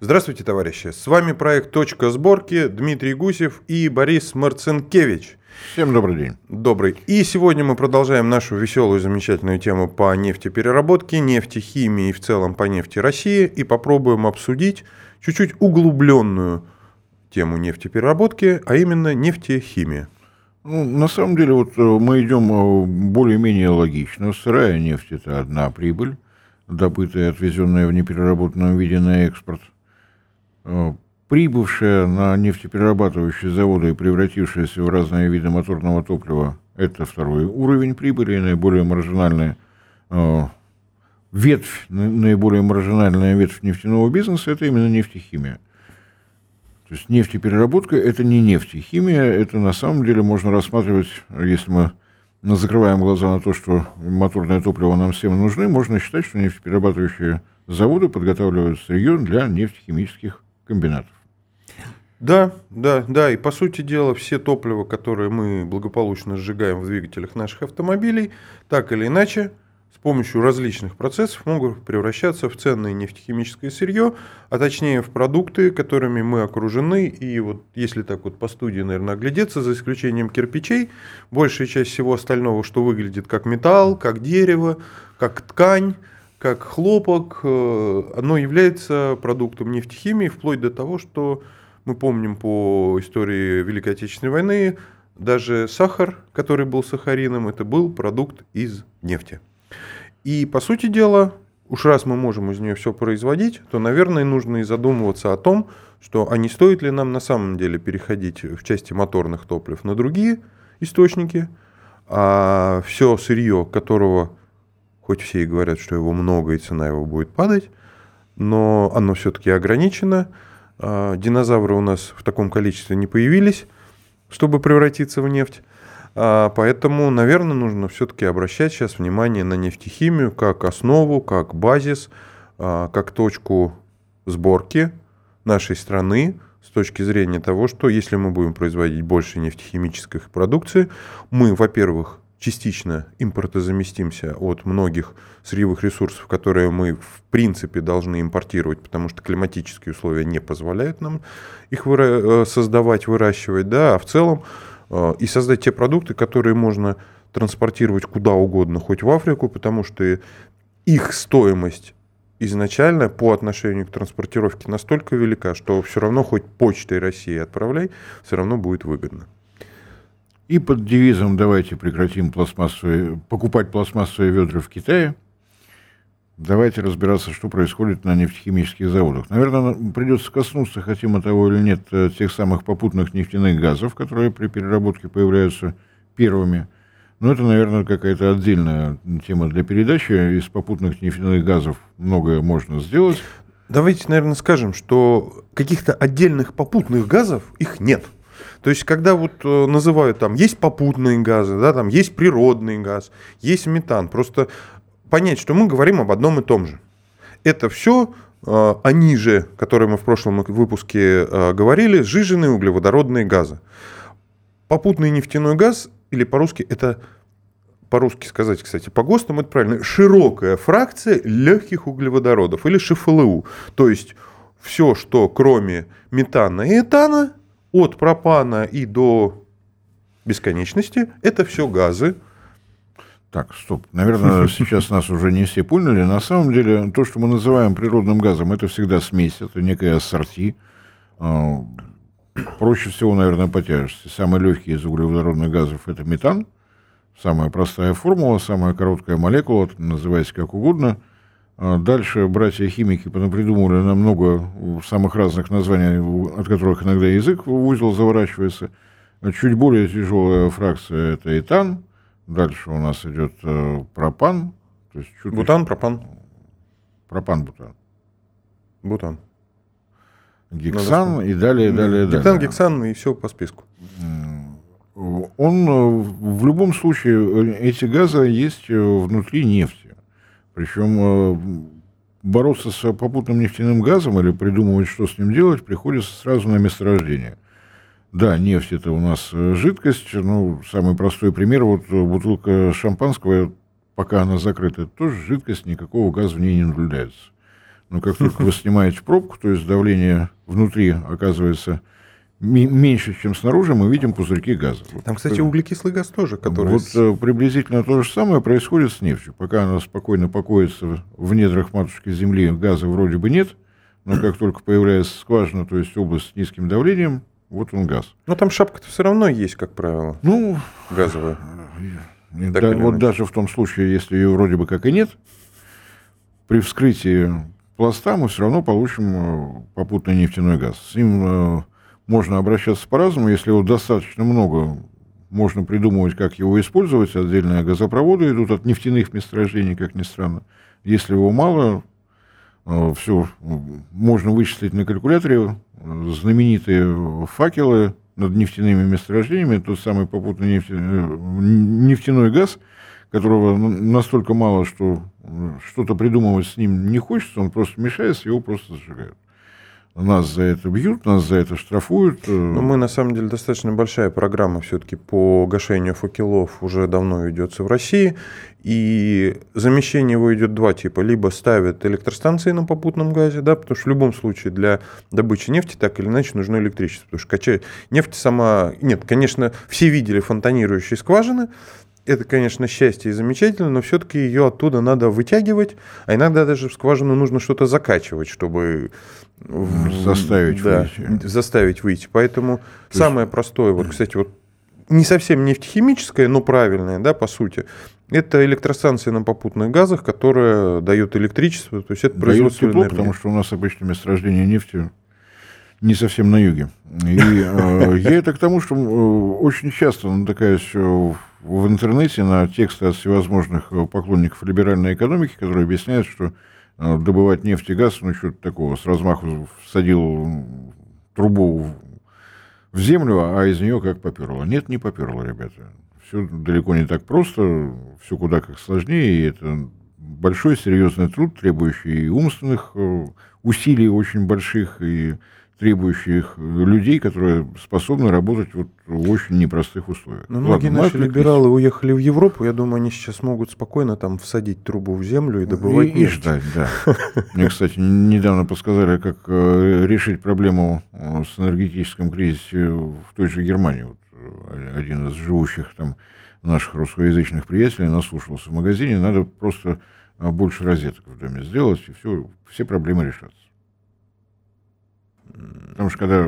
Здравствуйте, товарищи. С вами проект «Точка сборки», Дмитрий Гусев и Борис Марцинкевич. Всем добрый день. Добрый. И сегодня мы продолжаем нашу веселую, замечательную тему по нефтепереработке, нефтехимии и в целом по нефти России и попробуем обсудить чуть-чуть углубленную тему нефтепереработки, а именно нефтехимия. Ну, на самом деле, вот э, мы идем э, более-менее логично. Сырая нефть – это одна прибыль, добытая, отвезенная в непереработанном виде на экспорт – прибывшая на нефтеперерабатывающие заводы и превратившаяся в разные виды моторного топлива, это второй уровень прибыли, наиболее маржинальная э, ветвь, наиболее маржинальная ветвь нефтяного бизнеса, это именно нефтехимия. То есть нефтепереработка – это не нефтехимия, это на самом деле можно рассматривать, если мы закрываем глаза на то, что моторное топливо нам всем нужны, можно считать, что нефтеперерабатывающие заводы подготавливают сырье для нефтехимических комбинатов. Да, да, да. И по сути дела, все топлива, которые мы благополучно сжигаем в двигателях наших автомобилей, так или иначе, с помощью различных процессов могут превращаться в ценное нефтехимическое сырье, а точнее в продукты, которыми мы окружены. И вот если так вот по студии, наверное, оглядеться, за исключением кирпичей, большая часть всего остального, что выглядит как металл, как дерево, как ткань, как хлопок, э, оно является продуктом нефтехимии, вплоть до того, что мы помним по истории Великой Отечественной войны, даже сахар, который был сахарином, это был продукт из нефти. И, по сути дела, уж раз мы можем из нее все производить, то, наверное, нужно и задумываться о том, что а не стоит ли нам на самом деле переходить в части моторных топлив на другие источники, а все сырье, которого хоть все и говорят, что его много и цена его будет падать, но оно все-таки ограничено. А, динозавры у нас в таком количестве не появились, чтобы превратиться в нефть. А, поэтому, наверное, нужно все-таки обращать сейчас внимание на нефтехимию как основу, как базис, а, как точку сборки нашей страны с точки зрения того, что если мы будем производить больше нефтехимической продукции, мы, во-первых, частично импортозаместимся от многих сырьевых ресурсов, которые мы в принципе должны импортировать, потому что климатические условия не позволяют нам их выра- э, создавать, выращивать, да, а в целом э, и создать те продукты, которые можно транспортировать куда угодно, хоть в Африку, потому что их стоимость изначально по отношению к транспортировке настолько велика, что все равно хоть почтой России отправляй, все равно будет выгодно. И под девизом «давайте прекратим пластмассовые, покупать пластмассовые ведра в Китае», давайте разбираться, что происходит на нефтехимических заводах. Наверное, придется коснуться, хотим мы того или нет, э, тех самых попутных нефтяных газов, которые при переработке появляются первыми. Но это, наверное, какая-то отдельная тема для передачи. Из попутных нефтяных газов многое можно сделать. Давайте, наверное, скажем, что каких-то отдельных попутных газов их нет – то есть, когда вот э, называют там, есть попутные газы, да, там есть природный газ, есть метан, просто понять, что мы говорим об одном и том же. Это все э, они же, которые мы в прошлом выпуске э, говорили, сжиженные углеводородные газы. Попутный нефтяной газ, или по-русски, это по-русски сказать, кстати, по ГОСТам это правильно, широкая фракция легких углеводородов, или ШФЛУ. То есть все, что кроме метана и этана, от пропана и до бесконечности это все газы. Так, стоп. Наверное, сейчас нас уже не все поняли. На самом деле, то, что мы называем природным газом, это всегда смесь, это некая ассорти. А, проще всего, наверное, по тяжести. Самый легкий из углеводородных газов – это метан. Самая простая формула, самая короткая молекула, называйте как угодно – дальше братья-химики придумывали нам много самых разных названий, от которых иногда язык в узел заворачивается. Чуть более тяжелая фракция – это этан. Дальше у нас идет э, пропан. То есть чуть бутан, пропан. Пропан-бутан. Бутан. Гексан и далее, далее, далее. Гексан, гексан и все по списку. Он э, в любом случае, э, эти газы есть внутри нефти. Причем э, бороться с попутным нефтяным газом или придумывать, что с ним делать, приходится сразу на месторождение. Да, нефть это у нас э, жидкость. Ну, самый простой пример, вот бутылка шампанского, пока она закрыта, это тоже жидкость, никакого газа в ней не наблюдается. Но как только вы снимаете пробку, то есть давление внутри оказывается меньше, чем снаружи, мы видим пузырьки газа. Там, кстати, углекислый газ тоже, который... Вот э, приблизительно то же самое происходит с нефтью. Пока она спокойно покоится в недрах матушки Земли, газа вроде бы нет, но как только появляется скважина, то есть область с низким давлением, вот он газ. Но там шапка-то все равно есть, как правило. Ну, газовая. Да, вот даже в том случае, если ее вроде бы как и нет, при вскрытии пласта мы все равно получим э, попутный нефтяной газ. С ним можно обращаться по-разному. Если его достаточно много, можно придумывать, как его использовать. Отдельные газопроводы идут от нефтяных месторождений, как ни странно. Если его мало, э, все, можно вычислить на калькуляторе знаменитые факелы над нефтяными месторождениями, тот самый попутный нефть, э, нефтяной газ, которого настолько мало, что что-то придумывать с ним не хочется, он просто мешается, его просто зажигают. Нас за это бьют, нас за это штрафуют. Э. Ну, мы, на самом деле, достаточно большая программа все-таки по гашению факелов уже давно ведется в России. И замещение его идет два типа. Либо ставят электростанции на попутном газе, да, потому что в любом случае для добычи нефти так или иначе нужно электричество. Потому что качать нефть сама... Нет, конечно, все видели фонтанирующие скважины, это, конечно, счастье и замечательно, но все-таки ее оттуда надо вытягивать, а иногда даже в скважину нужно что-то закачивать, чтобы заставить да, выйти. Заставить выйти. Поэтому То самое есть... простое, вот, кстати, вот не совсем нефтехимическое, но правильное, да, по сути, это электростанция на попутных газах, которая дает электричество, то есть это производство тепло, энергии. потому что у нас обычно месторождение нефти не совсем на юге. И э, я это к тому, что э, очень часто натыкаюсь в интернете на тексты от всевозможных э, поклонников либеральной экономики, которые объясняют, что э, добывать нефть и газ, ну, что-то такого, с размаху всадил трубу в землю, а из нее как поперло. Нет, не поперло, ребята. Все далеко не так просто, все куда как сложнее, и это большой серьезный труд, требующий и умственных э, усилий очень больших, и требующих людей, которые способны работать вот в очень непростых условиях. Но ну, многие наши либералы уехали в Европу, я думаю, они сейчас могут спокойно там всадить трубу в землю и добывать и, нефть. И ждать, да. Мне, кстати, недавно подсказали, как э, решить проблему э, с энергетическим кризисом в той же Германии. Вот э, один из живущих там наших русскоязычных приятелей наслушался в магазине, надо просто больше розеток в доме сделать, и все, все проблемы решатся. Потому что когда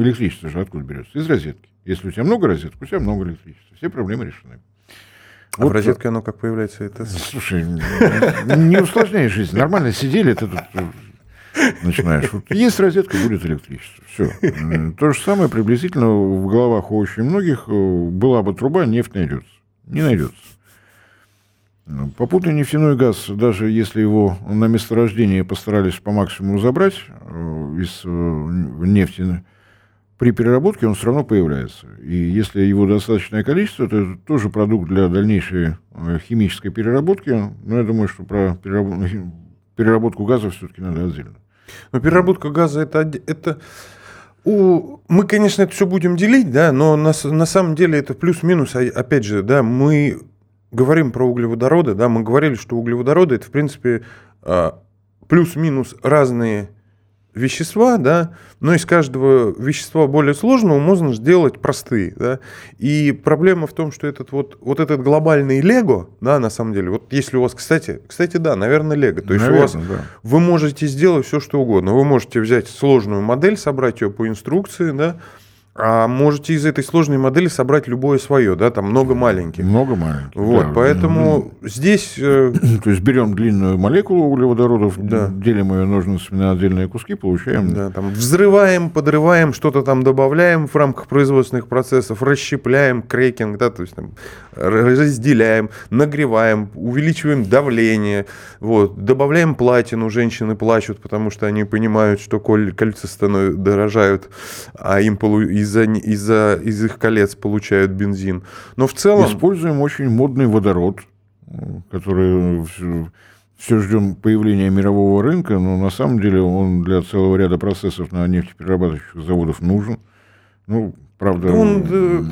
электричество же откуда берется? Из розетки. Если у тебя много розеток, у тебя много электричества. Все проблемы решены. А вот в розетке оно как появляется? Это... Слушай, не усложняй жизнь. Нормально сидели, ты тут э, начинаешь. Вот есть розетка, будет электричество. Все. То же самое приблизительно в головах у очень многих. Э, была бы труба, нефть найдется. Не найдется. Попутный нефтяной газ, даже если его на месторождении постарались по максимуму забрать э, из э, нефти, при переработке он все равно появляется. И если его достаточное количество, то это тоже продукт для дальнейшей э, химической переработки. Но я думаю, что про переработку газа все-таки надо отдельно. Но переработка газа это, это у, мы, конечно, это все будем делить, да, но на, на самом деле это плюс-минус, а, опять же, да, мы говорим про углеводороды, да, мы говорили, что углеводороды это, в принципе, а, плюс-минус разные вещества, да, но из каждого вещества более сложного можно сделать простые, да. И проблема в том, что этот вот, вот этот глобальный лего, да, на самом деле, вот если у вас, кстати, кстати, да, наверное, лего, то есть наверное, у вас, да. вы можете сделать все, что угодно. Вы можете взять сложную модель, собрать ее по инструкции, да, а можете из этой сложной модели собрать любое свое, да, там много маленьких. Много маленьких. Вот, да. поэтому mm-hmm. здесь... Э... То есть берем длинную молекулу углеводородов, да. делим ее ножницами на отдельные куски, получаем... Да, там взрываем, подрываем, что-то там добавляем в рамках производственных процессов, расщепляем, крекинг, да, то есть там разделяем, нагреваем, увеличиваем давление, вот, добавляем платину, женщины плачут, потому что они понимают, что коль кольца становятся, дорожают, а им полу из-за из из их колец получают бензин. Но в целом... Используем очень модный водород, который все ждем появления мирового рынка, но на самом деле он для целого ряда процессов на нефтеперерабатывающих заводов нужен. Ну, Правда, Он, э,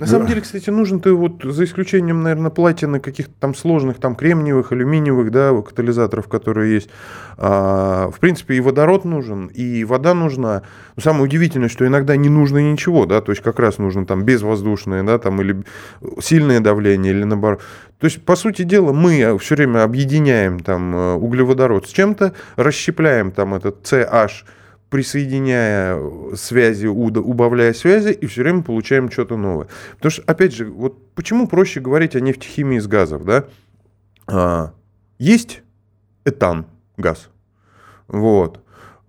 на самом деле, кстати, нужен ты вот за исключением, наверное, платины каких-то там сложных, там кремниевых, алюминиевых, да, катализаторов, которые есть. А, в принципе, и водород нужен, и вода нужна. Но самое удивительное, что иногда не нужно ничего, да, то есть как раз нужно там безвоздушное, да, там или сильное давление, или наоборот. То есть, по сути дела, мы все время объединяем там э, углеводород с чем-то, расщепляем там этот CH, присоединяя связи, убавляя связи, и все время получаем что-то новое. Потому что, опять же, вот почему проще говорить о нефтехимии из газов, да? А, есть этан, газ. Вот.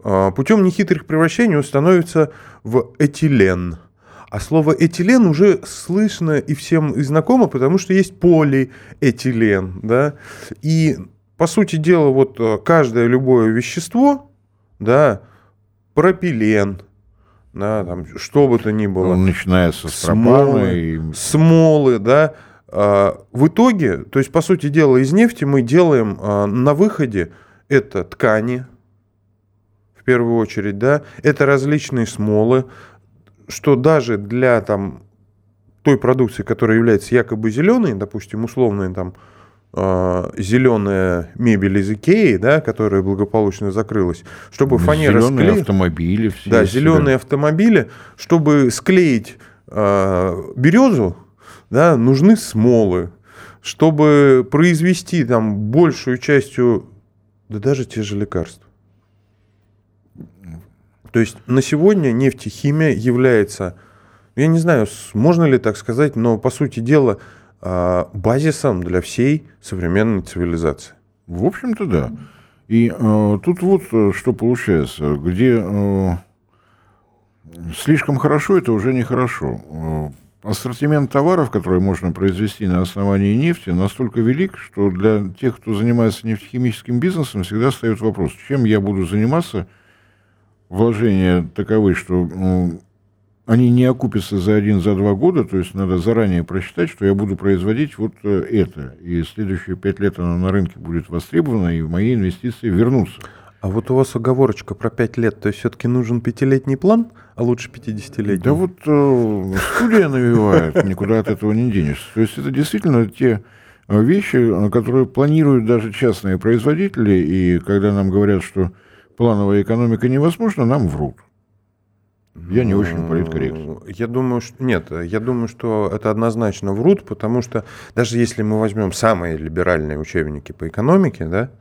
А, путем нехитрых превращений он становится в этилен. А слово этилен уже слышно и всем и знакомо, потому что есть полиэтилен. Да? И, по сути дела, вот а, каждое любое вещество, да, пропилен, да, там, что бы то ни было. Ну, начинается с смолы, и... смолы, да. А, в итоге, то есть, по сути дела, из нефти мы делаем а, на выходе это ткани, в первую очередь, да, это различные смолы, что даже для там той продукции, которая является якобы зеленой, допустим, условной там зеленая мебель из Икеи, да, которая благополучно закрылась, чтобы фанера Зеленые склеить, автомобили. Все да, зеленые автомобили, чтобы склеить э, березу, да, нужны смолы. Чтобы произвести там большую частью, да даже те же лекарства. То есть на сегодня нефтехимия является, я не знаю, можно ли так сказать, но по сути дела а, базисом для всей современной цивилизации. В общем-то, да. И э, тут вот э, что получается, где э, слишком хорошо, это уже нехорошо. Э, ассортимент товаров, которые можно произвести на основании нефти, настолько велик, что для тех, кто занимается нефтехимическим бизнесом, всегда встает вопрос, чем я буду заниматься. Вложения таковы, что ну, они не окупятся за один, за два года, то есть надо заранее просчитать, что я буду производить вот э, это, и следующие пять лет оно на рынке будет востребовано, и мои инвестиции вернутся. А вот у вас оговорочка про пять лет, то есть все-таки нужен пятилетний план, а лучше 50-летний? Да вот э, студия навевает, никуда от этого не денешься. То есть это действительно те э, вещи, э, которые планируют даже частные производители, и когда нам говорят, что плановая экономика невозможна, нам врут. Я не очень политкорректен. Я думаю, что нет, я думаю, что это однозначно врут, потому что даже если мы возьмем самые либеральные учебники по экономике, да,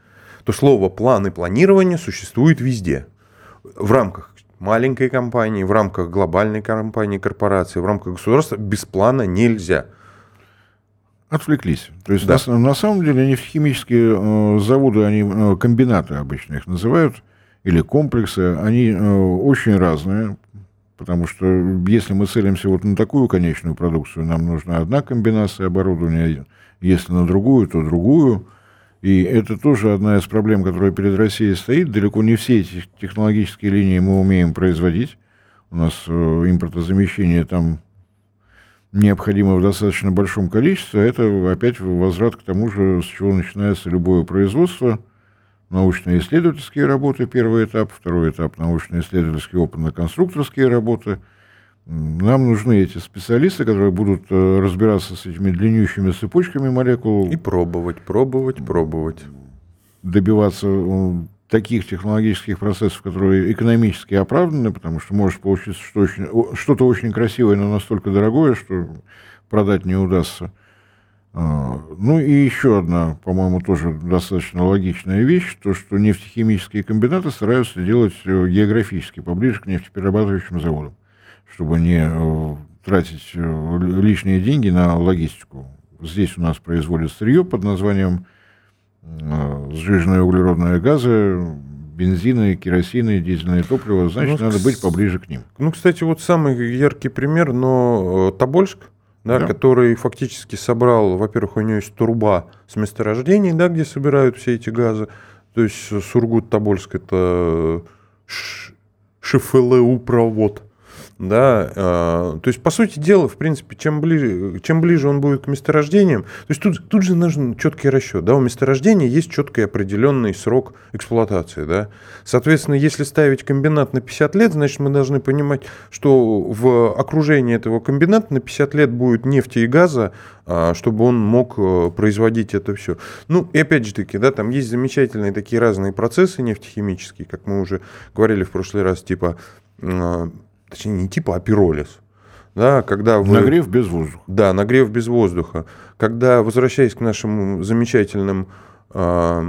то слово план и планирование существует везде. В рамках маленькой компании, в рамках глобальной компании, корпорации, в рамках государства без плана нельзя. Отвлеклись. То есть да. на, на самом деле нефтехимические э, заводы, они э, комбинаты обычно их называют, или комплексы, они э, очень разные Потому что если мы целимся вот на такую конечную продукцию, нам нужна одна комбинация оборудования, если на другую, то другую. И это тоже одна из проблем, которая перед Россией стоит. Далеко не все эти технологические линии мы умеем производить. У нас э, импортозамещение там необходимо в достаточно большом количестве. А это опять возврат к тому же, с чего начинается любое производство – научно-исследовательские работы, первый этап, второй этап научно-исследовательские опытно-конструкторские работы. Нам нужны эти специалисты, которые будут э, разбираться с этими длиннющими цепочками молекул. И пробовать, пробовать, пробовать. Добиваться э, таких технологических процессов, которые экономически оправданы, потому что может получиться что очень, что-то очень красивое, но настолько дорогое, что продать не удастся. А, ну и еще одна, по-моему, тоже достаточно логичная вещь, то, что нефтехимические комбинаты стараются делать э, географически поближе к нефтеперерабатывающим заводам, чтобы не э, тратить э, лишние деньги на логистику. Здесь у нас производят сырье под названием сжиженные углеродные газы, бензины, керосины, дизельное топливо, значит, ну, надо быть поближе к ним. Ну, кстати, вот самый яркий пример, но Тобольск, да, да. который фактически собрал, во-первых, у него есть труба с месторождений, да, где собирают все эти газы. То есть Сургут-Тобольск это ШФЛУ провод. Да, э, то есть, по сути дела, в принципе, чем ближе, чем ближе он будет к месторождениям, то есть тут, тут же нужен четкий расчет. Да, у месторождения есть четкий определенный срок эксплуатации. Да. Соответственно, если ставить комбинат на 50 лет, значит, мы должны понимать, что в окружении этого комбината на 50 лет будет нефти и газа, а, чтобы он мог э, производить это все. Ну, и опять же таки, да, там есть замечательные такие разные процессы нефтехимические, как мы уже говорили в прошлый раз, типа а, точнее не типа, а пиролиз. Да, когда вы... Нагрев без воздуха. Да, нагрев без воздуха. Когда, возвращаясь к нашим замечательным, э,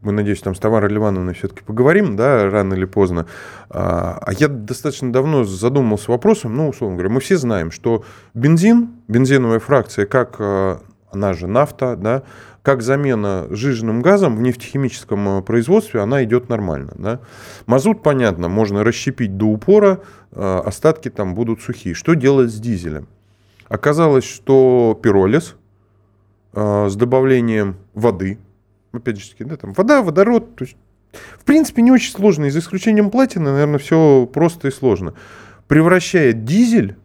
мы, надеюсь, там с Тамарой Ливановной все-таки поговорим, да, рано или поздно. А, а я достаточно давно задумался вопросом, ну, условно говоря, мы все знаем, что бензин, бензиновая фракция, как а, она же нафта, да, как замена сжиженным газом в нефтехимическом э, производстве, она идет нормально. Да? Мазут, понятно, можно расщепить до упора, э, остатки там будут сухие. Что делать с дизелем? Оказалось, что пиролиз э, с добавлением воды, опять же, да, там вода, водород, то есть, в принципе, не очень сложно, за исключением платины, наверное, все просто и сложно, превращает дизель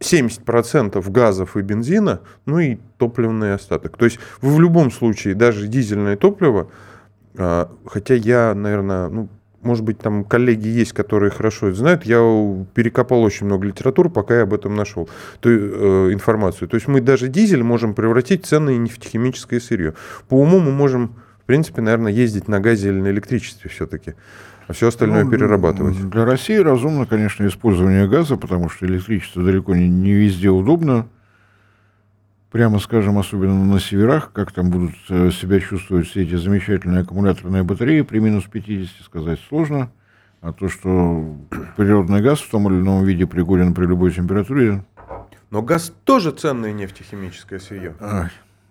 70% газов и бензина, ну и топливный остаток. То есть вы в любом случае, даже дизельное топливо, а, хотя я, наверное, ну, может быть, там коллеги есть, которые хорошо это знают. Я перекопал очень много литературы, пока я об этом нашел то, э, информацию. То есть мы даже дизель можем превратить в ценное нефтехимическое сырье. По уму мы можем, в принципе, наверное, ездить на газе или на электричестве все-таки а все остальное ну, перерабатывать. Для России разумно, конечно, использование газа, потому что электричество далеко не, не везде удобно. Прямо скажем, особенно на северах, как там будут э, себя чувствовать все эти замечательные аккумуляторные батареи при минус 50, сказать сложно. А то, что природный газ в том или ином виде пригоден при любой температуре. Но газ тоже ценное нефтехимическое сырье.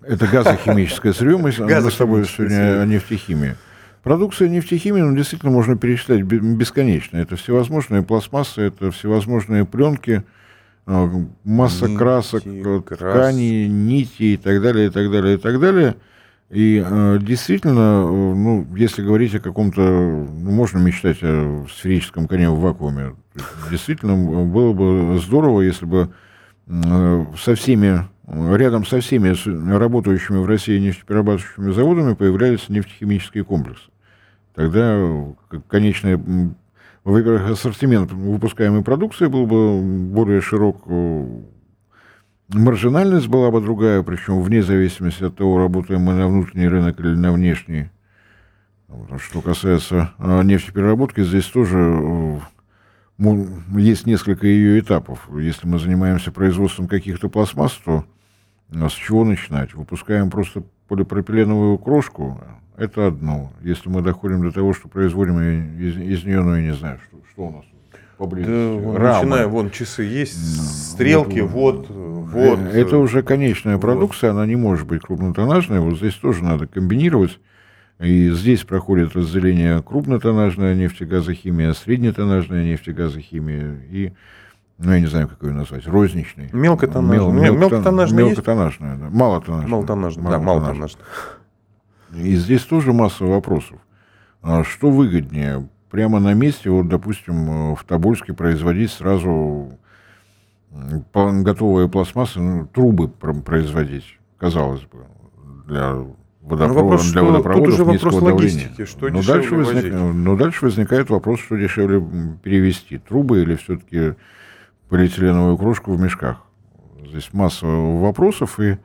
Это газохимическое сырье. Мы с тобой сегодня о нефтехимии. Продукция нефтехимии, ну, действительно, можно перечислять бесконечно. Это всевозможные пластмассы, это всевозможные пленки, а, масса нити, красок, э, крас... тканей, нити и так далее, и так далее, и так далее. И э, действительно, э, ну, если говорить о каком-то, ну, можно мечтать о сферическом коне в вакууме. Действительно, было бы здорово, если бы со всеми, рядом со всеми работающими в России нефтеперерабатывающими заводами появлялись нефтехимические комплексы. Тогда конечный, во-первых, ассортимент выпускаемой продукции был бы более широк, маржинальность была бы другая, причем вне зависимости от того, работаем мы на внутренний рынок или на внешний. Что касается а, нефтепереработки, здесь тоже есть несколько ее этапов. Если мы занимаемся производством каких-то пластмасс, то с чего начинать? Выпускаем просто полипропиленовую крошку, это одно. Если мы доходим до того, что производим из, из нее, ну, я не знаю, что, что у нас поблизости. Да, вон, начиная, вон часы есть, стрелки, вот, вот. Э, это уже конечная продукция, вот. она не может быть крупнотоннажной. Вот здесь тоже надо комбинировать. И здесь проходит разделение крупнотоннажная нефтегазохимия, среднетоннажная нефтегазохимия и ну, я не знаю, как ее назвать, розничный. Мелкотоннажная. Мел, мелкотоннажная, мелкотоннажная, да. Малотоннажная. Малотоннажная, да, малотоннажная. И здесь тоже масса вопросов. А что выгоднее? Прямо на месте, вот, допустим, в Тобольске производить сразу готовые пластмассы, ну, трубы производить, казалось бы, для водопровода, ну, вопрос, для водопроводов тут уже вопрос логистики, что но дальше, возник, но дальше возникает вопрос, что дешевле перевести, трубы или все-таки полиэтиленовую кружку в мешках. Здесь масса вопросов, и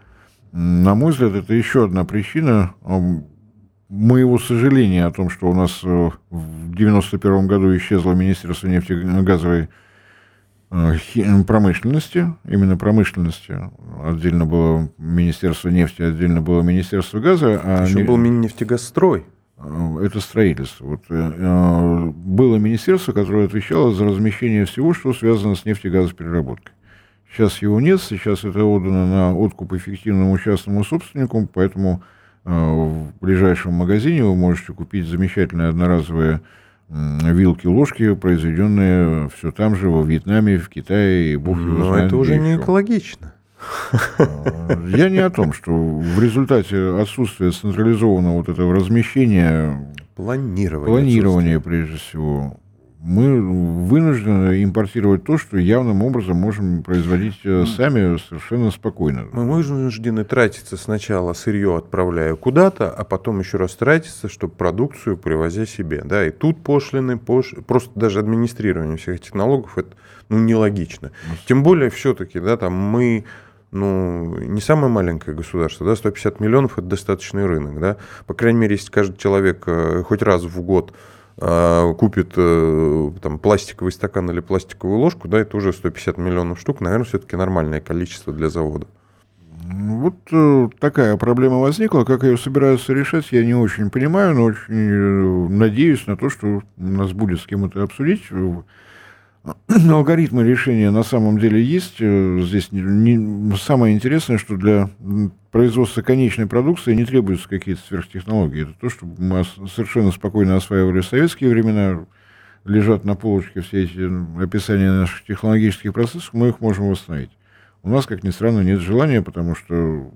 на мой взгляд, это еще одна причина моего сожаления о том, что у нас э, в 1991 году исчезло Министерство нефтегазовой э, промышленности, именно промышленности. Отдельно было Министерство нефти, отдельно было Министерство газа. А Еще не... был Миннефтегазстрой. Э, это строительство. Вот, было министерство, которое отвечало за размещение всего, что связано с нефтегазопереработкой. Сейчас его нет, сейчас это отдано на откуп эффективному частному собственнику, поэтому э, в ближайшем магазине вы можете купить замечательные одноразовые вилки, ложки, произведенные все там же, во Вьетнаме, в Китае и Бог Но это уже не экологично. Э, я не о том, что в результате отсутствия централизованного вот этого размещения... Планирования. Планирования, прежде всего, мы вынуждены импортировать то, что явным образом можем производить э, сами совершенно спокойно. Мы вынуждены тратиться сначала сырье отправляя куда-то, а потом еще раз тратиться, чтобы продукцию привозя себе. Да, и тут пошлины, пош... просто даже администрирование всех этих налогов, это ну, нелогично. Тем более все-таки, да, там мы ну, не самое маленькое государство, да, 150 миллионов – это достаточный рынок, да, по крайней мере, если каждый человек э, хоть раз в год э, купит э, там, пластиковый стакан или пластиковую ложку, да, это уже 150 миллионов штук, наверное, все-таки нормальное количество для завода. Вот такая проблема возникла. Как ее собираются решать, я не очень понимаю, но очень надеюсь на то, что у нас будет с кем это обсудить. Алгоритмы решения на самом деле есть. Э, здесь не, самое интересное, что для производства конечной продукции не требуются какие-то сверхтехнологии. Это то, что мы совершенно спокойно осваивали в советские времена. Лежат на полочке все эти описания наших технологических процессов, мы их можем восстановить. У нас, как ни странно, нет желания, потому что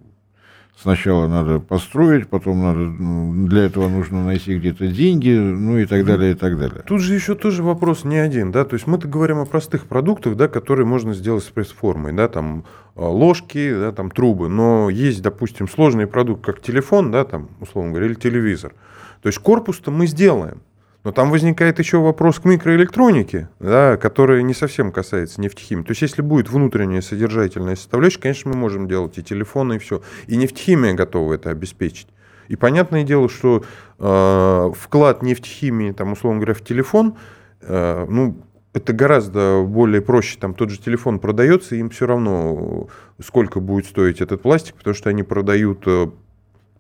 Сначала надо построить, потом надо, для этого нужно найти где-то деньги, ну и так далее, и так далее. Тут же еще тоже вопрос не один, да, то есть мы-то говорим о простых продуктах, да, которые можно сделать с пресс-формой, да, там а, ложки, да, там трубы, но есть, допустим, сложный продукт, как телефон, да, там, условно говоря, или телевизор. То есть корпус-то мы сделаем, но там возникает еще вопрос к микроэлектронике, да, который не совсем касается нефтехимии. То есть, если будет внутренняя содержательная составляющая, конечно, мы можем делать и телефоны, и все. И нефтехимия готова это обеспечить. И понятное дело, что э, вклад нефтехимии, там, условно говоря, в телефон, э, ну, это гораздо более проще. Там тот же телефон продается, им все равно, сколько будет стоить этот пластик, потому что они продают э,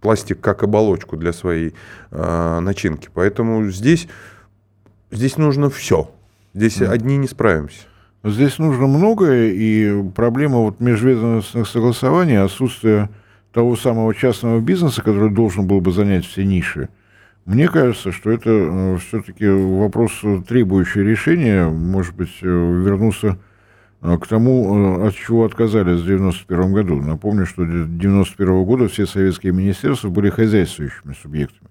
пластик как оболочку для своей э, начинки. Поэтому здесь, здесь нужно все. Здесь mm. одни не справимся. Здесь нужно многое, и проблема вот межведомственных согласований, отсутствие того самого частного бизнеса, который должен был бы занять все ниши, мне кажется, что это э, все-таки вопрос требующий решения, может быть, э, вернуться к тому, э, от чего отказались в 1991 году. Напомню, что до 1991 года все советские министерства были хозяйствующими субъектами.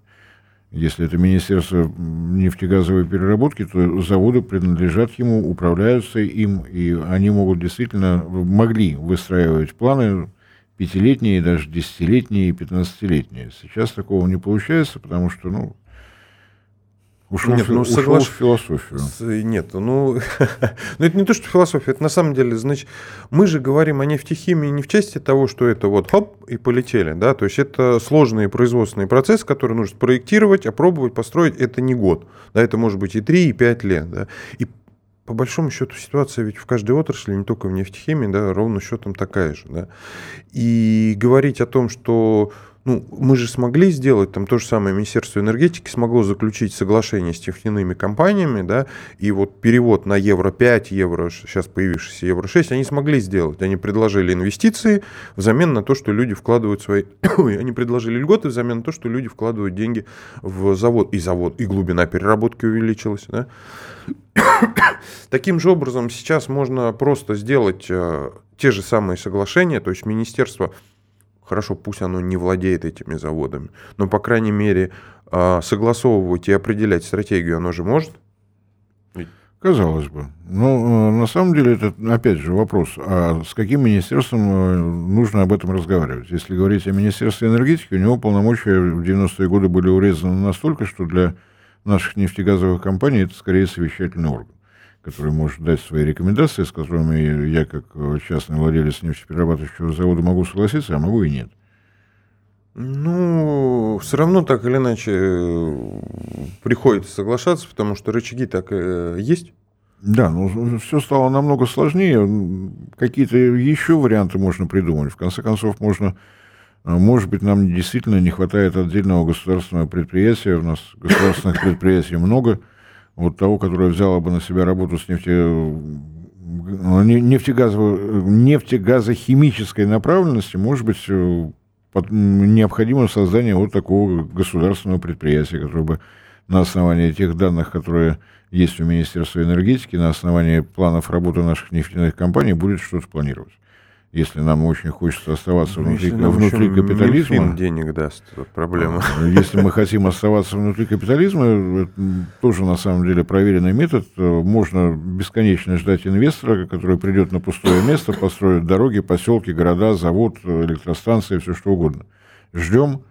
Если это Министерство нефтегазовой переработки, то заводы принадлежат ему, управляются им, и они могут действительно, могли выстраивать планы пятилетние, даже десятилетние и пятнадцатилетние. Сейчас такого не получается, потому что, ну, Ушел, нет, ну, ушел соглаш... в философию. С, нет, ну, ну это не то, что философия, это на самом деле, значит, мы же говорим о нефтехимии не в части того, что это вот хоп и полетели, да, то есть это сложный производственный процесс, который нужно проектировать, опробовать, построить, это не год, да, это может быть и 3, и 5 лет, да, и по большому счету ситуация ведь в каждой отрасли, не только в нефтехимии, да, ровно счетом такая же, да, и говорить о том, что ну, мы же смогли сделать, там то же самое Министерство энергетики смогло заключить соглашение с нефтяными компаниями, да, и вот перевод на евро 5, евро, сейчас появившийся евро 6, они смогли сделать. Они предложили инвестиции взамен на то, что люди вкладывают свои... они предложили льготы взамен на то, что люди вкладывают деньги в завод. И завод, и глубина переработки увеличилась, да. Таким же образом сейчас можно просто сделать э, те же самые соглашения, то есть министерство Хорошо, пусть оно не владеет этими заводами, но, по крайней мере, а, согласовывать и определять стратегию оно же может? Казалось бы. Но э, на самом деле это, опять же, вопрос, а с каким министерством э, нужно об этом разговаривать? Если говорить о Министерстве энергетики, у него полномочия в 90-е годы были урезаны настолько, что для наших нефтегазовых компаний это скорее совещательный орган который может дать свои рекомендации, с которыми я, как частный владелец нефтеперерабатывающего завода, могу согласиться, а могу и нет. Ну, все равно так или иначе э, приходится соглашаться, потому что рычаги так и есть. Да, ну все стало намного сложнее. Какие-то еще варианты можно придумать. В конце концов, можно, э, может быть, нам действительно не хватает отдельного государственного предприятия. У нас государственных предприятий много вот того, который взял бы на себя работу с нефте, ну, нефтегазовой, нефтегазохимической направленности, может быть, э, необходимо создание вот такого государственного предприятия, которое бы на основании тех данных, которые есть у Министерства энергетики, на основании планов работы наших нефтяных компаний будет что-то планировать. Если нам очень хочется оставаться ну, внутри, внутри капитализма. Минфин денег даст, проблема. А, если мы хотим оставаться внутри капитализма, это тоже на самом деле проверенный метод. Можно бесконечно ждать инвестора, который придет на пустое место, построит дороги, поселки, города, завод, электростанции, все что угодно. Ждем,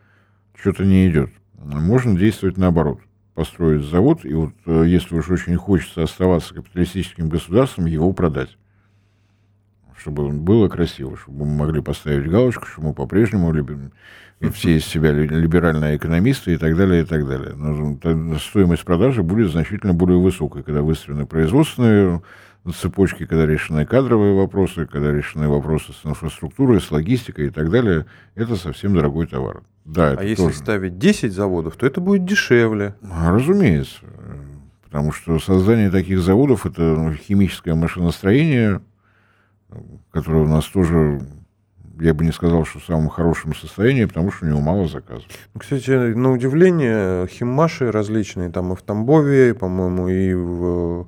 что-то не идет. Можно действовать наоборот. Построить завод, и вот э, если уж очень хочется оставаться капиталистическим государством, его продать чтобы было красиво, чтобы мы могли поставить галочку, что мы по-прежнему любим, все из себя либеральные экономисты и так далее, и так далее. Но стоимость продажи будет значительно более высокой, когда выстроены производственные цепочки, когда решены кадровые вопросы, когда решены вопросы с инфраструктурой, с логистикой и так далее. Это совсем дорогой товар. Да, а если тоже. ставить 10 заводов, то это будет дешевле. Разумеется. Потому что создание таких заводов – это химическое машиностроение – который у нас тоже, я бы не сказал, что в самом хорошем состоянии, потому что у него мало заказов. Ну, кстати, на удивление, химмаши различные, там и в Тамбове, по-моему, и в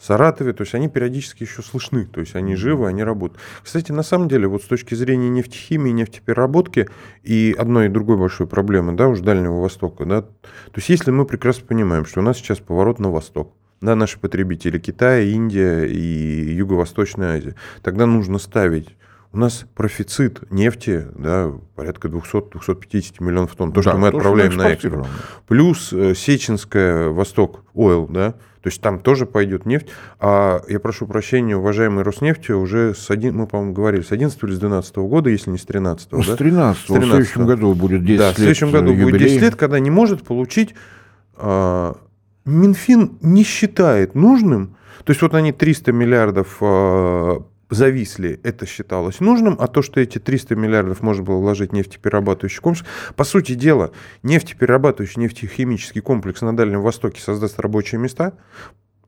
Саратове, то есть они периодически еще слышны, то есть они живы, они работают. Кстати, на самом деле, вот с точки зрения нефтехимии, нефтепереработки и одной и другой большой проблемы, да, уж Дальнего Востока, да, то есть если мы прекрасно понимаем, что у нас сейчас поворот на восток, да, наши потребители Китай, Индия и Юго-Восточная Азия, тогда нужно ставить у нас профицит нефти, да, порядка 200-250 миллионов тонн. То, да, что мы то, отправляем что на экспорт. Плюс э, Сеченская, Восток, Ойл, да, то есть там тоже пойдет нефть. А я прошу прощения, уважаемый Роснефти, уже с один, мы, по-моему, говорили, с 11 или с 12 года, если не с 13 ну, да? С 13 В следующем году будет 10 да, лет. в следующем году юбилей. будет 10 лет, когда не может получить а, Минфин не считает нужным, то есть вот они 300 миллиардов э, зависли, это считалось нужным, а то, что эти 300 миллиардов можно было вложить в нефтеперерабатывающий комплекс, по сути дела, нефтеперерабатывающий нефтехимический комплекс на Дальнем Востоке создаст рабочие места,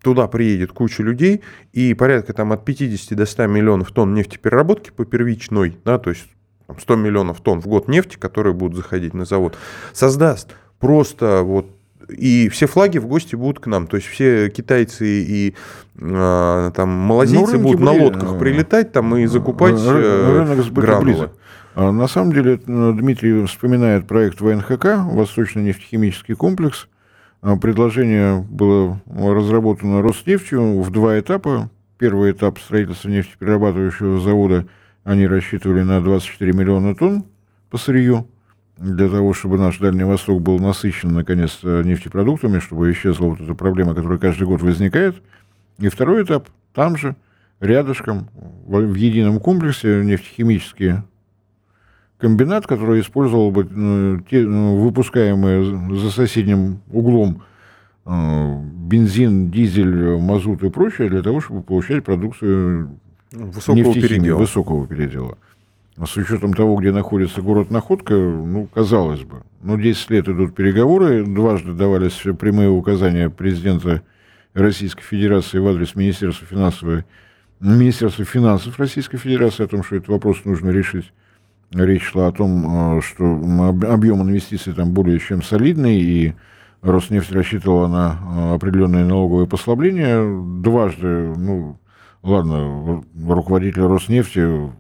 туда приедет куча людей, и порядка там от 50 до 100 миллионов тонн нефтепереработки по первичной, да, то есть 100 миллионов тонн в год нефти, которые будут заходить на завод, создаст просто вот и все флаги в гости будут к нам. То есть все китайцы и э, там малазийцы ну, будут были, на лодках прилетать там и закупать э, гранулы. А на самом деле Дмитрий вспоминает проект ВНХК, Восточный нефтехимический комплекс. А, предложение было разработано Роснефтью в два этапа. Первый этап строительства нефтеперерабатывающего завода они рассчитывали на 24 миллиона тонн по сырью для того, чтобы наш Дальний Восток был насыщен, наконец, нефтепродуктами, чтобы исчезла вот эта проблема, которая каждый год возникает. И второй этап там же, рядышком, в едином комплексе нефтехимический комбинат, который использовал бы ну, те, ну, выпускаемые за соседним углом э, бензин, дизель, мазут и прочее для того, чтобы получать продукцию высокого передела. высокого передела. А с учетом того, где находится город Находка, ну, казалось бы. Но 10 лет идут переговоры, дважды давались прямые указания президента Российской Федерации в адрес Министерства финансов, Министерства финансов Российской Федерации о том, что этот вопрос нужно решить. Речь шла о том, э, что объем инвестиций там более чем солидный, и Роснефть рассчитывала на э, определенные налоговые послабления. Дважды, ну, ладно, руководитель Роснефти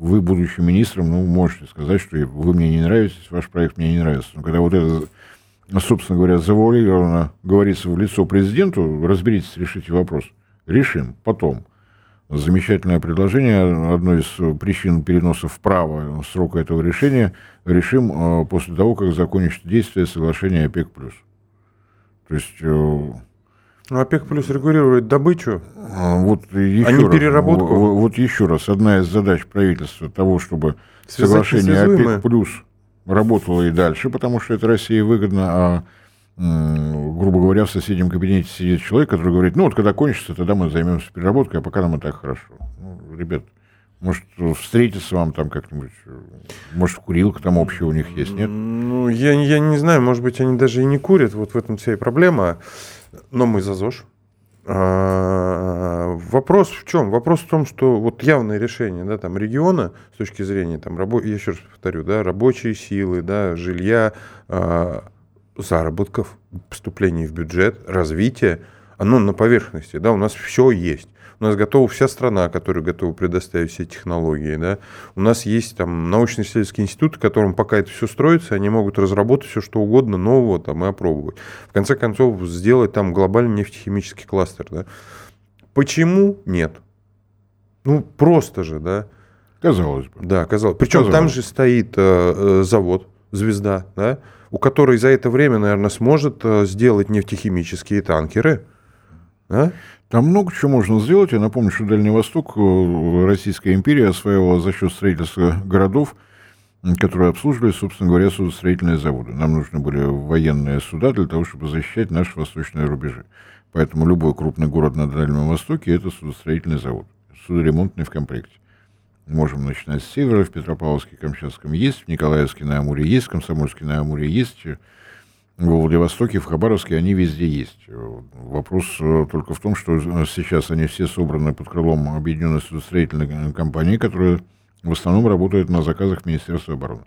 вы, будучи министром, ну, можете сказать, что вы мне не нравитесь, ваш проект мне не нравится. Но когда вот это, собственно говоря, завуалированно говорится в лицо президенту, разберитесь, решите вопрос. Решим потом. Замечательное предложение. Одной из причин переноса вправо срока этого решения решим э, после того, как закончится действие соглашения ОПЕК+. То есть э, ОПЕК плюс регулирует добычу, а, вот еще а не раз, переработку. Вот, вот еще раз, одна из задач правительства того, чтобы Связать соглашение ОПЕК плюс работало и дальше, потому что это России выгодно, а грубо говоря, в соседнем кабинете сидит человек, который говорит, ну вот когда кончится, тогда мы займемся переработкой, а пока нам и так хорошо. Ну, ребят, может, встретиться вам там как-нибудь, может, курилка там общая у них есть, нет? Ну, я, я не знаю, может быть, они даже и не курят, вот в этом вся и проблема. Но мы за ЗОЖ. А, вопрос в чем? Вопрос в том, что вот явное решение да, там, региона с точки зрения, там, рабо... я еще раз повторю, да, рабочие силы, да, жилья, а, заработков, поступлений в бюджет, развития, оно на поверхности, да, у нас все есть. У нас готова вся страна, которая готова предоставить все технологии. Да? У нас есть там научно-исследовательские институты, которым пока это все строится, они могут разработать все что угодно нового там, и опробовать. В конце концов, сделать там глобальный нефтехимический кластер. Да? Почему нет? Ну, просто же, да. Казалось бы. Да, казалось. Причем казалось. там же стоит э, э, завод, звезда, да, у которой за это время, наверное, сможет э, сделать нефтехимические танкеры. Да? Там много чего можно сделать. Я напомню, что Дальний Восток э, Российская империя осваивала за счет строительства городов, которые обслуживали, собственно говоря, судостроительные заводы. Нам нужны были военные суда для того, чтобы защищать наши восточные рубежи. Поэтому любой крупный город на Дальнем Востоке – это судостроительный завод, судоремонтный в комплекте. Можем начинать с севера, в Петропавловске, Камчатском есть, в Николаевске на Амуре есть, в Комсомольске на Амуре есть, в Владивостоке, в Хабаровске они везде есть. Вопрос э, только в том, что сейчас они все собраны под крылом объединенной судостроительной компании, которая в основном работает на заказах Министерства обороны.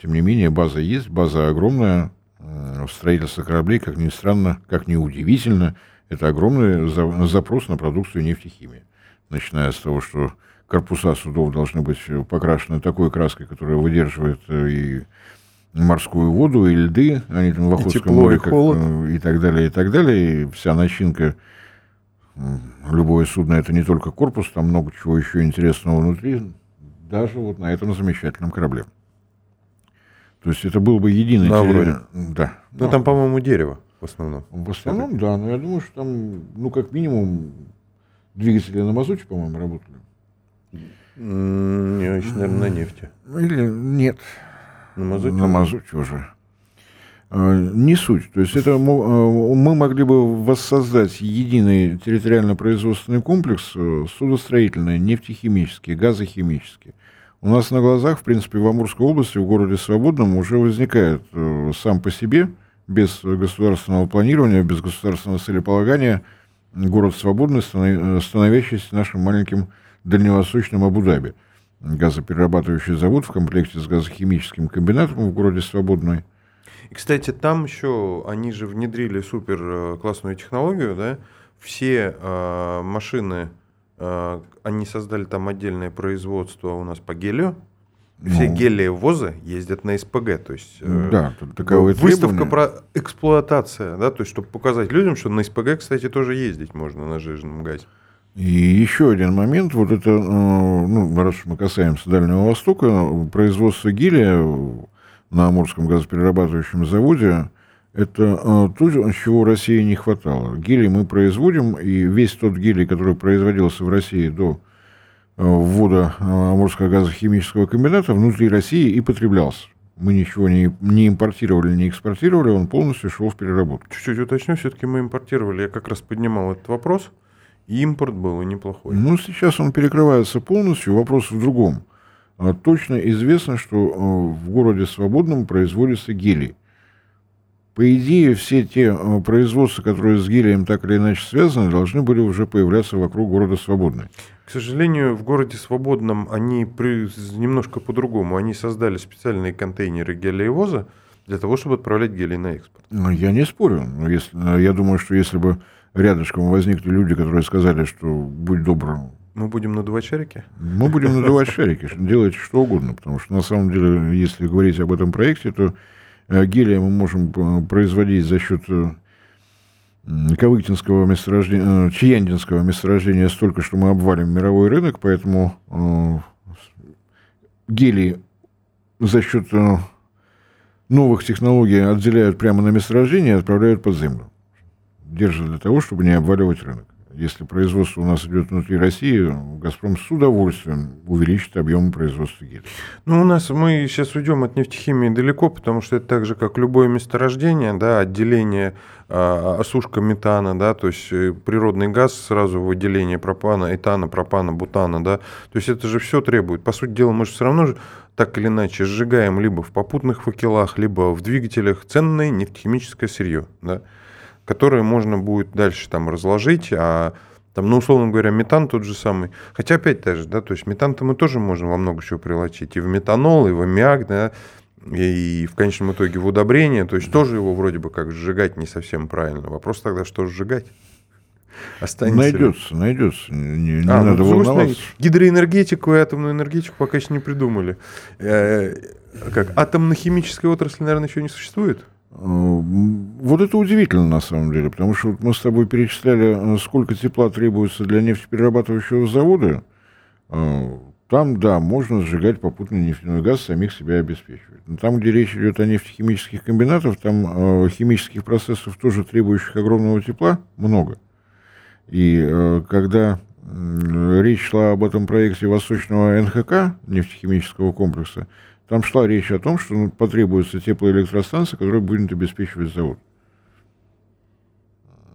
Тем не менее, база есть, база огромная. В строительстве кораблей, как ни странно, как ни удивительно, это огромный запрос на продукцию нефтехимии. Начиная с того, что корпуса судов должны быть покрашены такой краской, которая выдерживает э, и морскую воду и льды, они там в Охотском море и, как, холод. Э, и так далее, и так далее. И вся начинка, любое судно, это не только корпус, там много чего еще интересного внутри, даже вот на этом замечательном корабле. То есть это был бы единый... Да, вроде. Да. Ну, там, по-моему, дерево в основном. В основном, да. Но я думаю, что там, ну, как минимум, двигатели на мазуте, по-моему, работали. Не очень, наверное, на нефти. Или нет. На мазуте? На мазуте уже. А, не суть. То есть это а, мы могли бы воссоздать единый территориально-производственный комплекс э, судостроительный, нефтехимический, газохимический. У нас на глазах, в принципе, в Амурской области, в городе Свободном, уже возникает э, сам по себе, без государственного планирования, без государственного целеполагания, город Свободный, становящийся нашим маленьким дальневосточным Абу-Даби газоперерабатывающий завод в комплекте с газохимическим комбинатом в городе Свободной. И, кстати, там еще они же внедрили супер э, классную технологию, да? Все э, машины, э, они создали там отдельное производство у нас по гелию. Все ну, гелиевозы ездят на СПГ, то есть э, да, таковые выставка требования. про эксплуатация, да, то есть чтобы показать людям, что на СПГ, кстати, тоже ездить можно на жиженном газе. И еще один момент, вот это, э, ну, раз мы касаемся Дальнего Востока, производство гелия на Амурском газоперерабатывающем заводе, это э, то, чего России не хватало. Гелий мы производим, и весь тот гелий, который производился в России до э, ввода Амурского газохимического комбината, внутри России и потреблялся. Мы ничего не, не импортировали, не экспортировали, он полностью шел в переработку. Чуть-чуть уточню, все-таки мы импортировали. Я как раз поднимал этот вопрос. Импорт был и неплохой. Ну, сейчас он перекрывается полностью. Вопрос в другом. А точно известно, что э, в городе Свободном производится гелий. По идее, все те э, производства, которые с гелием так или иначе связаны, должны были уже появляться вокруг города Свободный. К сожалению, в городе Свободном они при... немножко по-другому. Они создали специальные контейнеры гелиевоза для того, чтобы отправлять гелий на экспорт. Ну, я не спорю. Если, я думаю, что если бы рядышком возникли люди, которые сказали, что будь добрым. Мы будем надувать шарики? Мы будем надувать шарики, делайте что угодно, потому что на самом деле, если говорить об этом проекте, то э, гелия мы можем э, производить за счет э, Кавыктинского месторождения, Чияндинского месторождения столько, что мы обвалим мировой рынок, поэтому гелий за счет новых технологий отделяют прямо на месторождение и отправляют под землю держит для того, чтобы не обваливать рынок. Если производство у нас идет внутри России, «Газпром» с удовольствием увеличит объем производства гелия. Ну, у нас мы сейчас уйдем от нефтехимии далеко, потому что это так же, как любое месторождение, да, отделение, а, осушка метана, да, то есть э, природный газ, сразу выделение пропана, этана, пропана, бутана, да, то есть это же все требует. По сути дела, мы же все равно же так или иначе сжигаем либо в попутных факелах, либо в двигателях ценное нефтехимическое сырье, да которые можно будет дальше там разложить, а там, ну, условно говоря, метан тот же самый. Хотя опять же, да, то есть метан-то мы тоже можем во много чего прилочить. И в метанол, и в аммиак, да, и в конечном итоге в удобрение. То есть тоже его вроде бы как сжигать не совсем правильно. Вопрос тогда, что сжигать? Останется. Найдется, найдется. Не, не А, ну, надо стороны, волноваться. гидроэнергетику и атомную энергетику пока еще не придумали. Э, Как? Атомно-химическая отрасль, наверное, еще не существует? Э, Вот это удивительно на самом деле, потому что мы с тобой перечисляли, э, сколько тепла требуется для нефтеперерабатывающего завода. Э, Там, да, можно сжигать попутно нефтяной газ, самих себя обеспечивать. Но там, где речь идет о нефтехимических комбинатах, там э, химических процессов, тоже требующих огромного тепла, много. И э, когда м, речь шла об этом проекте Восточного НХК, нефтехимического комплекса, там шла речь о том, что ну, потребуется теплоэлектростанция, которая будет обеспечивать завод.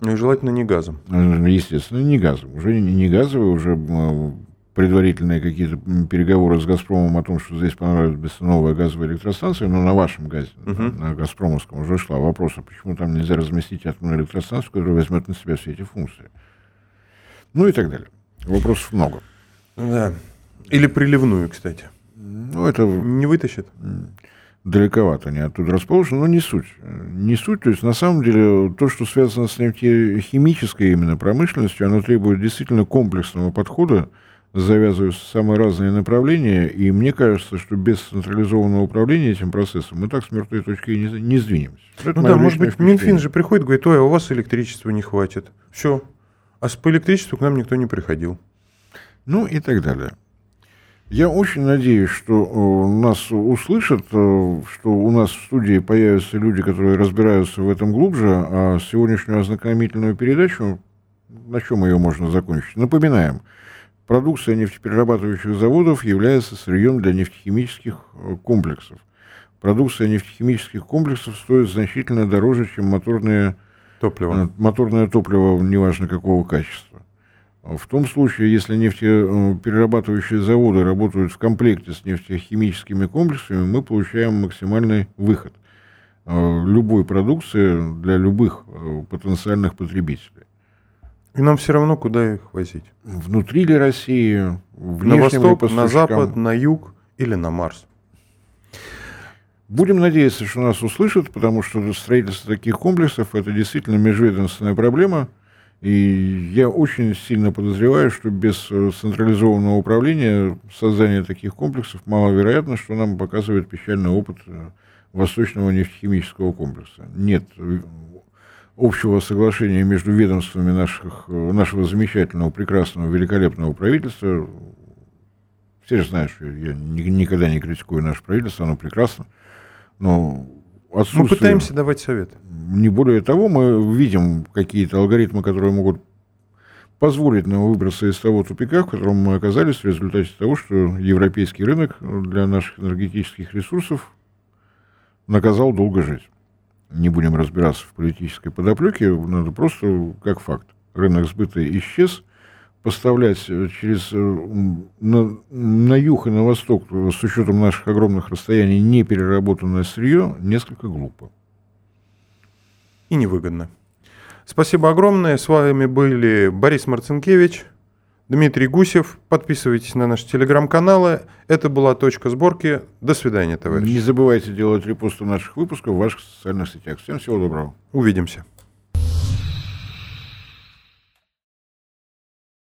Ну и желательно не газом. Э, Естественно, не газовый. Уже не не газовый, уже э, предварительные какие-то переговоры с «Газпромом» о том, что здесь понадобится новая газовая электростанция, но на вашем газе, Мгм. на «Газпромовском» уже шла вопрос, а почему там нельзя разместить атомную электростанцию, которая возьмет на себя все эти функции. Ну и так далее. Вопросов много. Да. Или приливную, кстати. Ну, это Не вытащит? далековато они оттуда расположены, но не суть. Не суть, то есть на самом деле то, что связано с нефтехимической именно промышленностью, оно требует действительно комплексного подхода, завязываются самые разные направления, и мне кажется, что без централизованного управления этим процессом мы так с мертвой точки и не, не сдвинемся. Это Ну да, может быть, Минфин впечатление. же приходит, говорит, ой, а у вас электричества не хватит. Все. А с- по электричеству к нам никто не приходил. Ну и так далее. Я очень надеюсь, что э, нас услышат, э, что у нас в студии появятся люди, которые разбираются в этом глубже, а сегодняшнюю ознакомительную передачу, на чем ее можно закончить? Напоминаем, продукция нефтеперерабатывающих заводов является сырьем для нефтехимических э, комплексов. Продукция нефтехимических комплексов стоит значительно дороже, чем моторные Топливо. Моторное топливо, неважно какого качества. В том случае, если нефтеперерабатывающие заводы работают в комплекте с нефтехимическими комплексами, мы получаем максимальный выход э, любой продукции для любых э, потенциальных потребителей. И нам все равно, куда их возить. Внутри ли России, На восток, на запад, на юг или на Марс. Будем надеяться, что нас услышат, потому что строительство таких комплексов – это действительно межведомственная проблема. И я очень сильно подозреваю, что без э, централизованного управления создание таких комплексов маловероятно, что нам показывает печальный опыт э, Восточного нефтехимического комплекса. Нет э, общего соглашения между ведомствами наших, нашего замечательного, прекрасного, великолепного правительства. Все же знают, что я ни- никогда не критикую наше правительство, оно прекрасно. Но Мы отсутствие... пытаемся давать советы. Не более того, мы видим какие-то алгоритмы, которые могут позволить нам выбраться из того тупика, в котором мы оказались в результате того, что европейский рынок для наших энергетических ресурсов наказал долго жить. Не будем разбираться в политической подоплеке, надо просто как факт. Рынок сбыта исчез, поставлять э, через э, на, на юг и на восток э, с учетом наших огромных расстояний непереработанное сырье несколько глупо. И невыгодно. Спасибо огромное. С вами были Борис Марцинкевич, Дмитрий Гусев. Подписывайтесь на наши телеграм-каналы. Это была «Точка сборки». До свидания, товарищи. Не забывайте делать репосты наших выпусков в ваших социальных сетях. Всем всего доброго. Увидимся.